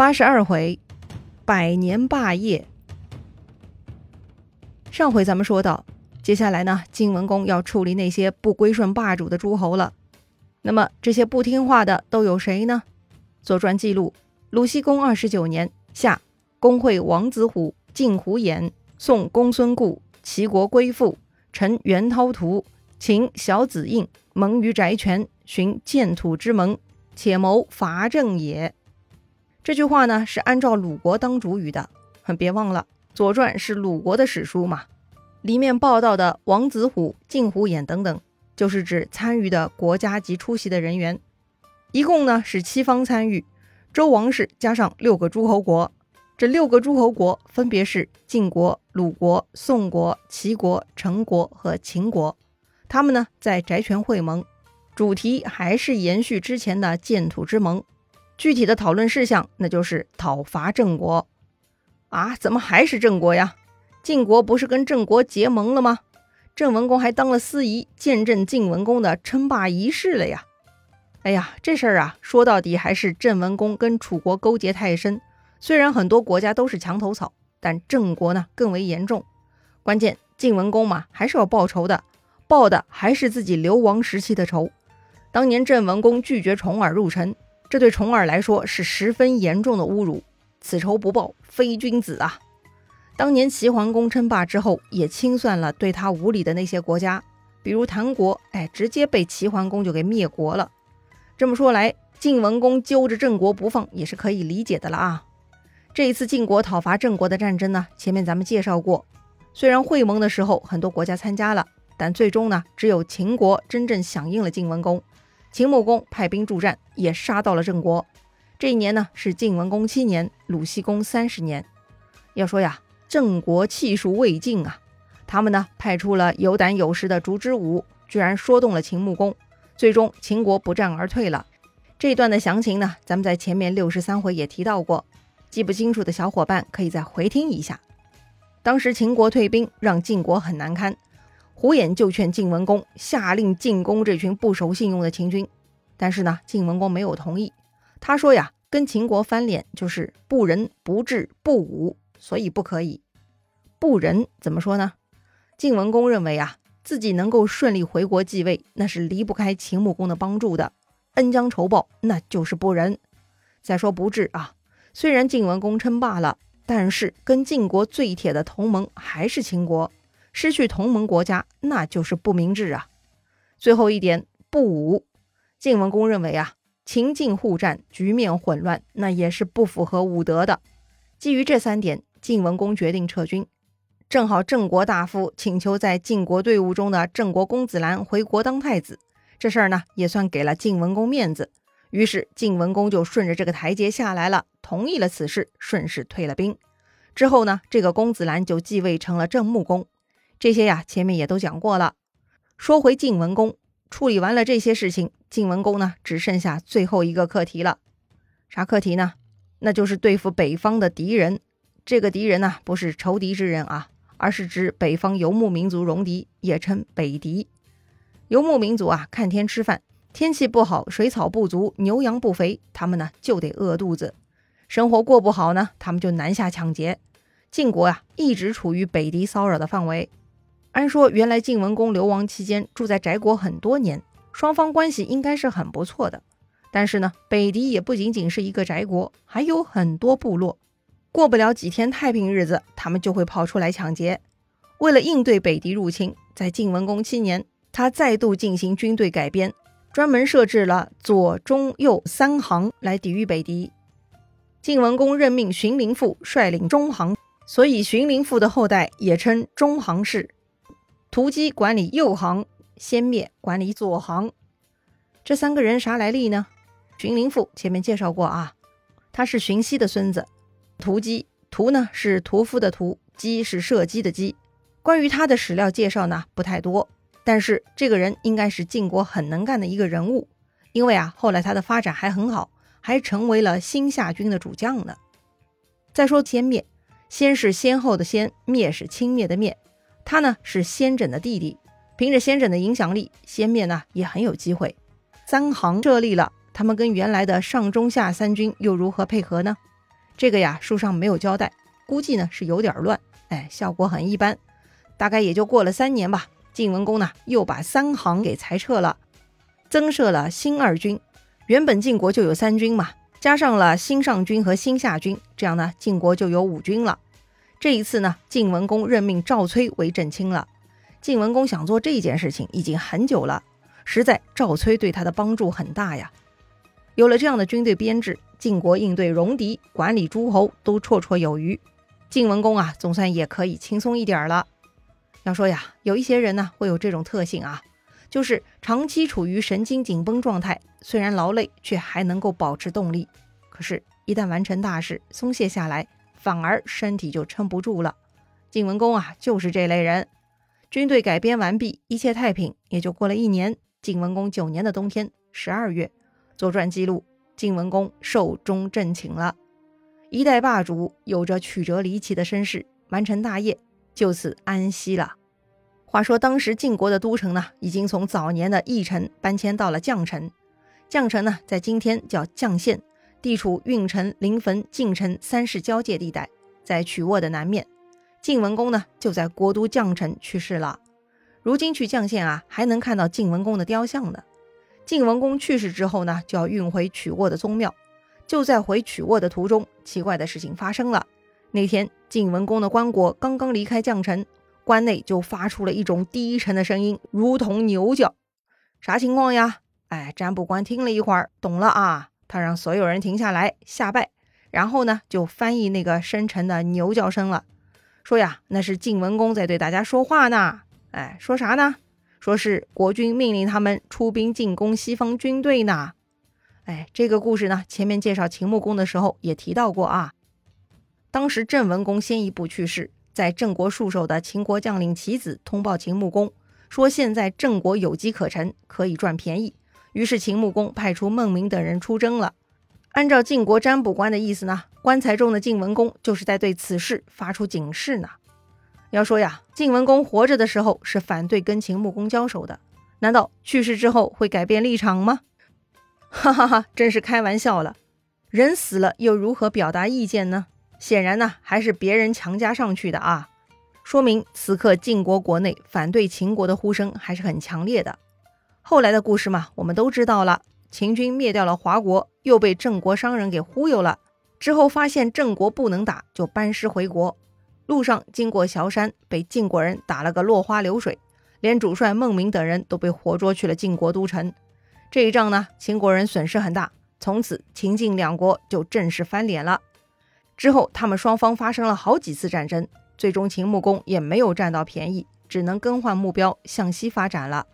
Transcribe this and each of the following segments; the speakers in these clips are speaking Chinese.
八十二回，百年霸业。上回咱们说到，接下来呢，晋文公要处理那些不归顺霸主的诸侯了。那么这些不听话的都有谁呢？《左传》记录，鲁僖公二十九年夏，公会王子虎、晋胡衍，宋公孙固、齐国归附，陈元涛图，秦小子印盟于翟泉，寻建土之盟，且谋伐郑也。这句话呢是按照鲁国当主语的，别忘了《左传》是鲁国的史书嘛。里面报道的王子虎、晋虎眼等等，就是指参与的国家及出席的人员。一共呢是七方参与，周王室加上六个诸侯国。这六个诸侯国分别是晋国、鲁国、宋国、齐国、陈国和秦国。他们呢在翟泉会盟，主题还是延续之前的建土之盟。具体的讨论事项，那就是讨伐郑国啊？怎么还是郑国呀？晋国不是跟郑国结盟了吗？郑文公还当了司仪，见证晋文公的称霸仪式了呀！哎呀，这事儿啊，说到底还是郑文公跟楚国勾结太深。虽然很多国家都是墙头草，但郑国呢更为严重。关键晋文公嘛，还是要报仇的，报的还是自己流亡时期的仇。当年郑文公拒绝重耳入城。这对重耳来说是十分严重的侮辱，此仇不报非君子啊！当年齐桓公称霸之后，也清算了对他无礼的那些国家，比如谭国，哎，直接被齐桓公就给灭国了。这么说来，晋文公揪着郑国不放也是可以理解的了啊！这一次晋国讨伐郑国的战争呢，前面咱们介绍过，虽然会盟的时候很多国家参加了，但最终呢，只有秦国真正响应了晋文公。秦穆公派兵助战，也杀到了郑国。这一年呢，是晋文公七年，鲁僖公三十年。要说呀，郑国气数未尽啊，他们呢派出了有胆有识的烛之武，居然说动了秦穆公，最终秦国不战而退了。这段的详情呢，咱们在前面六十三回也提到过，记不清楚的小伙伴可以再回听一下。当时秦国退兵，让晋国很难堪。胡衍就劝晋文公下令进攻这群不守信用的秦军，但是呢，晋文公没有同意。他说呀，跟秦国翻脸就是不仁不智不武，所以不可以。不仁怎么说呢？晋文公认为啊，自己能够顺利回国继位，那是离不开秦穆公的帮助的，恩将仇报那就是不仁。再说不智啊，虽然晋文公称霸了，但是跟晋国最铁的同盟还是秦国。失去同盟国家，那就是不明智啊。最后一点，不武。晋文公认为啊，秦晋互战，局面混乱，那也是不符合武德的。基于这三点，晋文公决定撤军。正好郑国大夫请求在晋国队伍中的郑国公子兰回国当太子，这事儿呢也算给了晋文公面子。于是晋文公就顺着这个台阶下来了，同意了此事，顺势退了兵。之后呢，这个公子兰就继位成了郑穆公。这些呀，前面也都讲过了。说回晋文公，处理完了这些事情，晋文公呢，只剩下最后一个课题了。啥课题呢？那就是对付北方的敌人。这个敌人呢，不是仇敌之人啊，而是指北方游牧民族戎狄，也称北狄。游牧民族啊，看天吃饭，天气不好，水草不足，牛羊不肥，他们呢就得饿肚子。生活过不好呢，他们就南下抢劫。晋国呀，一直处于北狄骚扰的范围。按说，原来晋文公流亡期间住在翟国很多年，双方关系应该是很不错的。但是呢，北狄也不仅仅是一个翟国，还有很多部落。过不了几天太平日子，他们就会跑出来抢劫。为了应对北狄入侵，在晋文公七年，他再度进行军队改编，专门设置了左、中、右三行来抵御北狄。晋文公任命荀林父率领中行，所以荀林父的后代也称中行氏。屠姬管理右行，先灭管理左行。这三个人啥来历呢？荀林父前面介绍过啊，他是荀息的孙子。屠鸡，屠呢是屠夫的屠，鸡是射击的鸡。关于他的史料介绍呢不太多，但是这个人应该是晋国很能干的一个人物，因为啊后来他的发展还很好，还成为了新夏军的主将呢。再说先灭，先是先后的先，灭是轻蔑的灭。他呢是先轸的弟弟，凭着先轸的影响力，先灭呢也很有机会。三行设立了，他们跟原来的上中下三军又如何配合呢？这个呀书上没有交代，估计呢是有点乱，哎，效果很一般。大概也就过了三年吧，晋文公呢又把三行给裁撤了，增设了新二军。原本晋国就有三军嘛，加上了新上军和新下军，这样呢晋国就有五军了。这一次呢，晋文公任命赵崔为正卿了。晋文公想做这件事情已经很久了，实在赵崔对他的帮助很大呀。有了这样的军队编制，晋国应对戎狄、管理诸侯都绰绰有余。晋文公啊，总算也可以轻松一点了。要说呀，有一些人呢会有这种特性啊，就是长期处于神经紧绷状态，虽然劳累，却还能够保持动力。可是，一旦完成大事，松懈下来，反而身体就撑不住了。晋文公啊，就是这类人。军队改编完毕，一切太平，也就过了一年。晋文公九年的冬天，十二月，《左传》记录，晋文公寿终正寝了。一代霸主有着曲折离奇的身世，完成大业。就此安息了。话说当时晋国的都城呢，已经从早年的翼城搬迁到了绛城。绛城呢，在今天叫绛县，地处运城、临汾、晋城三市交界地带，在曲沃的南面。晋文公呢，就在国都绛城去世了。如今去绛县啊，还能看到晋文公的雕像呢。晋文公去世之后呢，就要运回曲沃的宗庙。就在回曲沃的途中，奇怪的事情发生了。那天，晋文公的棺椁刚刚离开绛城，关内就发出了一种低沉的声音，如同牛叫。啥情况呀？哎，占卜官听了一会儿，懂了啊。他让所有人停下来下拜，然后呢，就翻译那个深沉的牛叫声了，说呀，那是晋文公在对大家说话呢。哎，说啥呢？说是国君命令他们出兵进攻西方军队呢。哎，这个故事呢，前面介绍秦穆公的时候也提到过啊。当时郑文公先一步去世，在郑国戍守的秦国将领齐子通报秦穆公，说现在郑国有机可乘，可以赚便宜。于是秦穆公派出孟明等人出征了。按照晋国占卜官的意思呢，棺材中的晋文公就是在对此事发出警示呢。要说呀，晋文公活着的时候是反对跟秦穆公交手的，难道去世之后会改变立场吗？哈哈哈，真是开玩笑了。人死了又如何表达意见呢？显然呢，还是别人强加上去的啊！说明此刻晋国国内反对秦国的呼声还是很强烈的。后来的故事嘛，我们都知道了。秦军灭掉了华国，又被郑国商人给忽悠了。之后发现郑国不能打，就班师回国。路上经过崤山，被晋国人打了个落花流水，连主帅孟明等人都被活捉去了晋国都城。这一仗呢，秦国人损失很大，从此秦晋两国就正式翻脸了。之后，他们双方发生了好几次战争，最终秦穆公也没有占到便宜，只能更换目标向西发展了。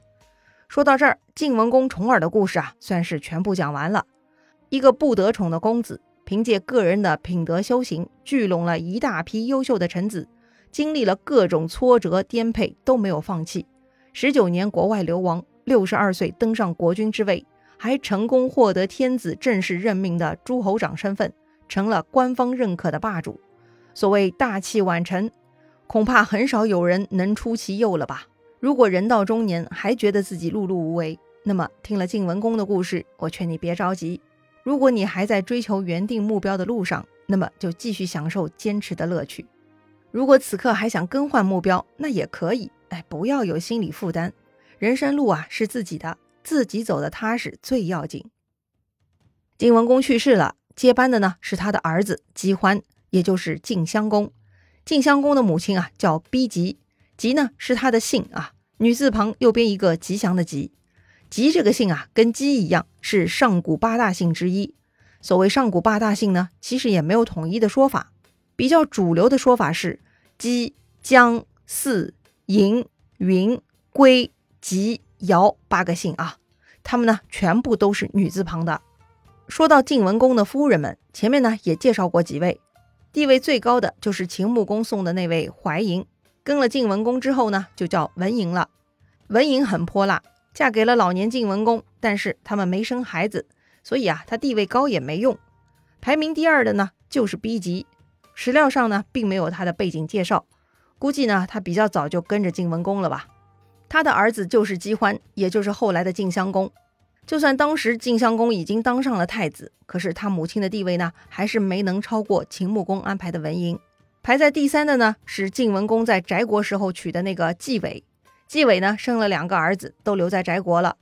说到这儿，晋文公重耳的故事啊，算是全部讲完了。一个不得宠的公子，凭借个人的品德修行，聚拢了一大批优秀的臣子，经历了各种挫折颠沛都没有放弃。十九年国外流亡，六十二岁登上国君之位，还成功获得天子正式任命的诸侯长身份。成了官方认可的霸主，所谓大器晚成，恐怕很少有人能出其右了吧？如果人到中年还觉得自己碌碌无为，那么听了晋文公的故事，我劝你别着急。如果你还在追求原定目标的路上，那么就继续享受坚持的乐趣。如果此刻还想更换目标，那也可以。哎，不要有心理负担，人生路啊是自己的，自己走的踏实最要紧。晋文公去世了。接班的呢是他的儿子姬欢，也就是晋襄公。晋襄公的母亲啊叫逼吉，吉呢是他的姓啊，女字旁右边一个吉祥的吉。吉这个姓啊跟姬一样是上古八大姓之一。所谓上古八大姓呢，其实也没有统一的说法，比较主流的说法是姬、姜、姒、嬴、云、归、吉、尧八个姓啊，他们呢全部都是女字旁的。说到晋文公的夫人们，前面呢也介绍过几位，地位最高的就是秦穆公送的那位怀嬴，跟了晋文公之后呢，就叫文嬴了。文嬴很泼辣，嫁给了老年晋文公，但是他们没生孩子，所以啊，他地位高也没用。排名第二的呢，就是逼吉，史料上呢并没有他的背景介绍，估计呢他比较早就跟着晋文公了吧。他的儿子就是姬欢，也就是后来的晋襄公。就算当时晋襄公已经当上了太子，可是他母亲的地位呢，还是没能超过秦穆公安排的文嬴。排在第三的呢，是晋文公在翟国时候娶的那个季韦。季韦呢，生了两个儿子，都留在翟国了。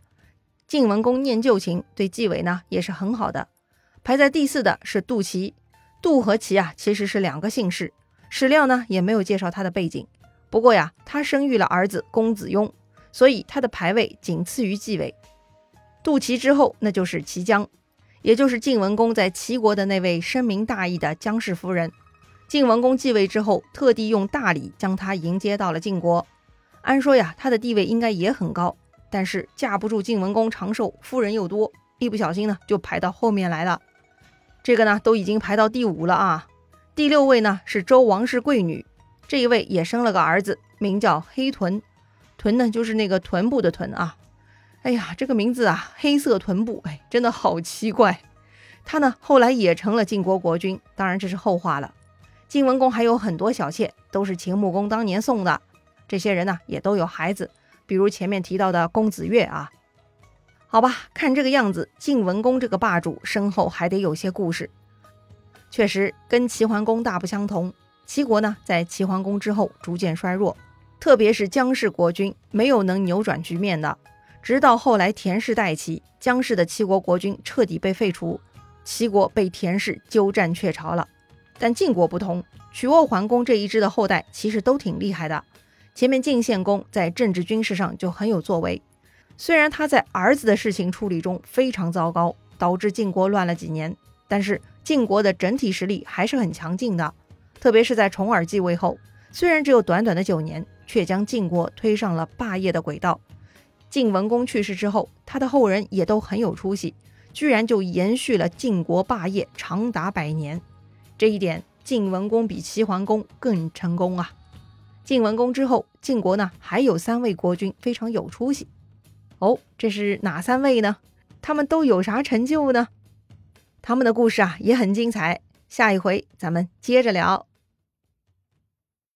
晋文公念旧情，对季韦呢也是很好的。排在第四的是杜齐，杜和齐啊，其实是两个姓氏，史料呢也没有介绍他的背景。不过呀，他生育了儿子公子雍，所以他的排位仅次于季韦。杜齐之后，那就是齐姜，也就是晋文公在齐国的那位深明大义的姜氏夫人。晋文公继位之后，特地用大礼将她迎接到了晋国。按说呀，她的地位应该也很高，但是架不住晋文公长寿，夫人又多，一不小心呢，就排到后面来了。这个呢，都已经排到第五了啊。第六位呢是周王室贵女，这一位也生了个儿子，名叫黑臀。臀呢，就是那个臀部的臀啊。哎呀，这个名字啊，黑色臀部，哎，真的好奇怪。他呢，后来也成了晋国国君，当然这是后话了。晋文公还有很多小妾，都是秦穆公当年送的。这些人呢，也都有孩子，比如前面提到的公子越啊。好吧，看这个样子，晋文公这个霸主身后还得有些故事。确实，跟齐桓公大不相同。齐国呢，在齐桓公之后逐渐衰弱，特别是姜氏国君没有能扭转局面的。直到后来田氏代齐，姜氏的齐国国君彻底被废除，齐国被田氏鸠占鹊巢了。但晋国不同，曲沃桓公这一支的后代其实都挺厉害的。前面晋献公在政治军事上就很有作为，虽然他在儿子的事情处理中非常糟糕，导致晋国乱了几年，但是晋国的整体实力还是很强劲的。特别是在重耳继位后，虽然只有短短的九年，却将晋国推上了霸业的轨道。晋文公去世之后，他的后人也都很有出息，居然就延续了晋国霸业长达百年。这一点，晋文公比齐桓公更成功啊！晋文公之后，晋国呢还有三位国君非常有出息哦。这是哪三位呢？他们都有啥成就呢？他们的故事啊也很精彩。下一回咱们接着聊。